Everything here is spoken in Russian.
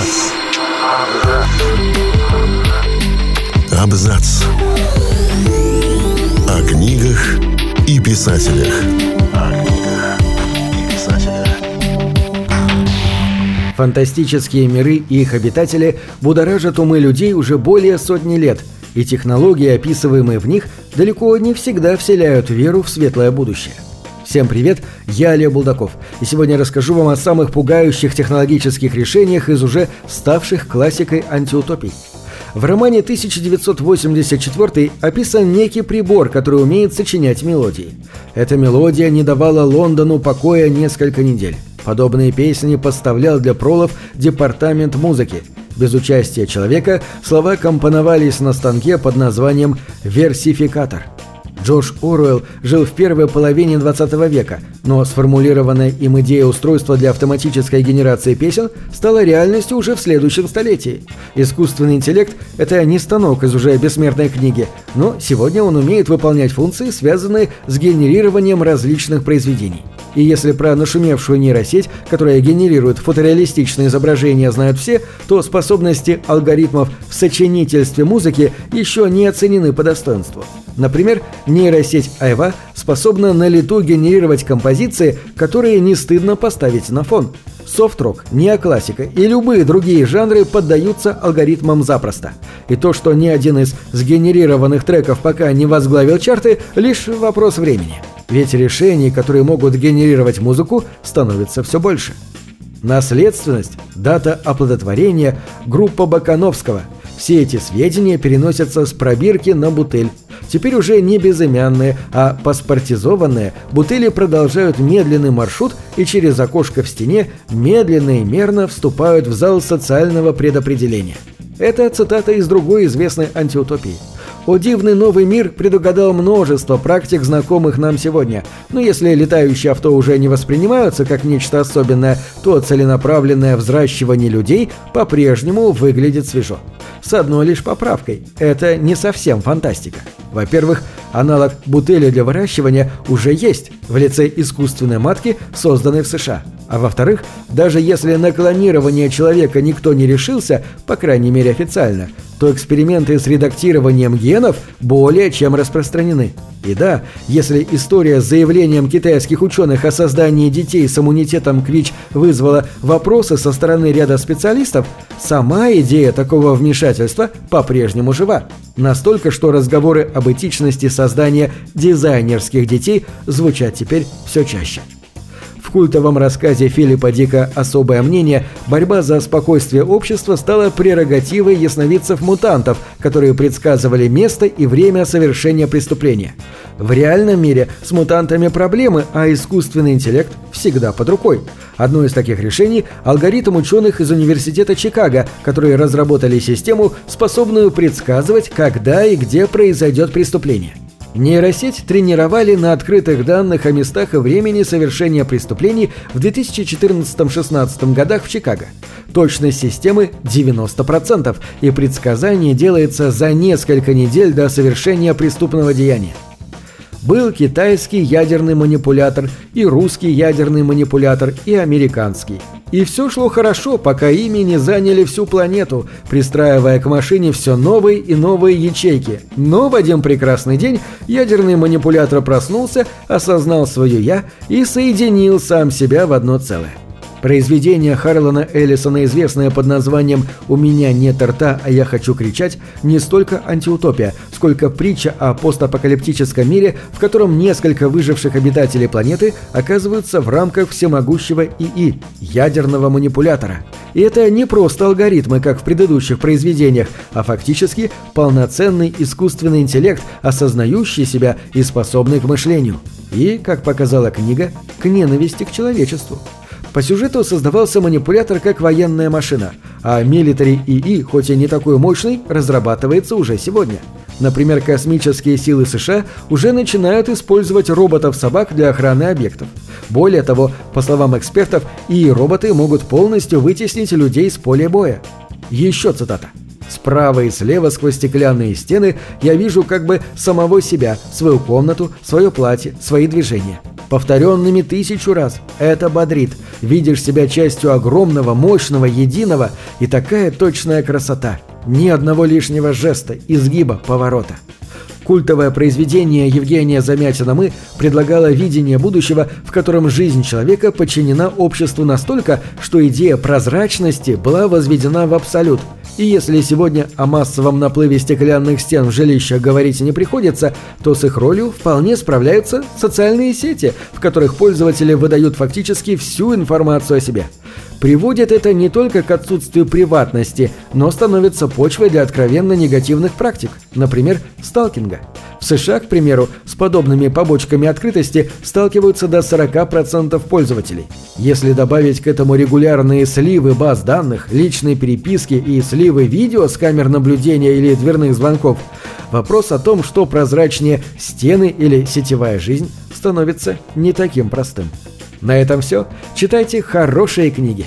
Абзац. Абзац. О книгах и писателях. Фантастические миры и их обитатели будоражат умы людей уже более сотни лет, и технологии, описываемые в них, далеко не всегда вселяют веру в светлое будущее. Всем привет, я Олег Булдаков, и сегодня расскажу вам о самых пугающих технологических решениях из уже ставших классикой антиутопий. В романе 1984 описан некий прибор, который умеет сочинять мелодии. Эта мелодия не давала Лондону покоя несколько недель. Подобные песни поставлял для пролов департамент музыки. Без участия человека слова компоновались на станке под названием «версификатор». Джордж Оруэлл жил в первой половине 20 века, но сформулированная им идея устройства для автоматической генерации песен стала реальностью уже в следующем столетии. Искусственный интеллект – это не станок из уже бессмертной книги, но сегодня он умеет выполнять функции, связанные с генерированием различных произведений. И если про нашумевшую нейросеть, которая генерирует фотореалистичные изображения, знают все, то способности алгоритмов в сочинительстве музыки еще не оценены по достоинству. Например, нейросеть Айва способна на лету генерировать композиции, которые не стыдно поставить на фон. Софт-рок, неоклассика и любые другие жанры поддаются алгоритмам запросто. И то, что ни один из сгенерированных треков пока не возглавил чарты, лишь вопрос времени. Ведь решений, которые могут генерировать музыку, становится все больше. Наследственность, дата оплодотворения, группа Бакановского – все эти сведения переносятся с пробирки на бутыль. Теперь уже не безымянные, а паспортизованные, бутыли продолжают медленный маршрут и через окошко в стене медленно и мерно вступают в зал социального предопределения. Это цитата из другой известной антиутопии – о дивный новый мир предугадал множество практик, знакомых нам сегодня. Но если летающие авто уже не воспринимаются как нечто особенное, то целенаправленное взращивание людей по-прежнему выглядит свежо. С одной лишь поправкой. Это не совсем фантастика. Во-первых, аналог бутыли для выращивания уже есть в лице искусственной матки, созданной в США. А во-вторых, даже если на клонирование человека никто не решился, по крайней мере официально, то эксперименты с редактированием генов более чем распространены. И да, если история с заявлением китайских ученых о создании детей с иммунитетом к ВИЧ вызвала вопросы со стороны ряда специалистов, сама идея такого вмешательства по-прежнему жива. Настолько, что разговоры об этичности создания дизайнерских детей звучат теперь все чаще. В культовом рассказе Филиппа Дика «Особое мнение» борьба за спокойствие общества стала прерогативой ясновидцев-мутантов, которые предсказывали место и время совершения преступления. В реальном мире с мутантами проблемы, а искусственный интеллект всегда под рукой. Одно из таких решений – алгоритм ученых из Университета Чикаго, которые разработали систему, способную предсказывать, когда и где произойдет преступление. Нейросеть тренировали на открытых данных о местах и времени совершения преступлений в 2014-16 годах в Чикаго. Точность системы 90%, и предсказание делается за несколько недель до совершения преступного деяния. Был китайский ядерный манипулятор, и русский ядерный манипулятор, и американский. И все шло хорошо, пока ими не заняли всю планету, пристраивая к машине все новые и новые ячейки. Но в один прекрасный день ядерный манипулятор проснулся, осознал свое «я» и соединил сам себя в одно целое. Произведение Харлана Эллисона, известное под названием «У меня нет рта, а я хочу кричать», не столько антиутопия, сколько притча о постапокалиптическом мире, в котором несколько выживших обитателей планеты оказываются в рамках всемогущего ИИ – ядерного манипулятора. И это не просто алгоритмы, как в предыдущих произведениях, а фактически полноценный искусственный интеллект, осознающий себя и способный к мышлению. И, как показала книга, к ненависти к человечеству. По сюжету создавался манипулятор как военная машина, а Military ИИ, хоть и не такой мощный, разрабатывается уже сегодня. Например, космические силы США уже начинают использовать роботов-собак для охраны объектов. Более того, по словам экспертов, и роботы могут полностью вытеснить людей с поля боя. Еще цитата. Справа и слева сквозь стеклянные стены я вижу как бы самого себя, свою комнату, свое платье, свои движения. Повторенными тысячу раз. Это бодрит. Видишь себя частью огромного, мощного, единого и такая точная красота. Ни одного лишнего жеста, изгиба, поворота. Культовое произведение Евгения Замятина «Мы» предлагало видение будущего, в котором жизнь человека подчинена обществу настолько, что идея прозрачности была возведена в абсолют – и если сегодня о массовом наплыве стеклянных стен в жилищах говорить не приходится, то с их ролью вполне справляются социальные сети, в которых пользователи выдают фактически всю информацию о себе. Приводит это не только к отсутствию приватности, но становится почвой для откровенно негативных практик, например, сталкинга. В США, к примеру, с подобными побочками открытости сталкиваются до 40% пользователей. Если добавить к этому регулярные сливы баз данных, личные переписки и сливы видео с камер наблюдения или дверных звонков, вопрос о том, что прозрачнее стены или сетевая жизнь, становится не таким простым. На этом все. Читайте хорошие книги.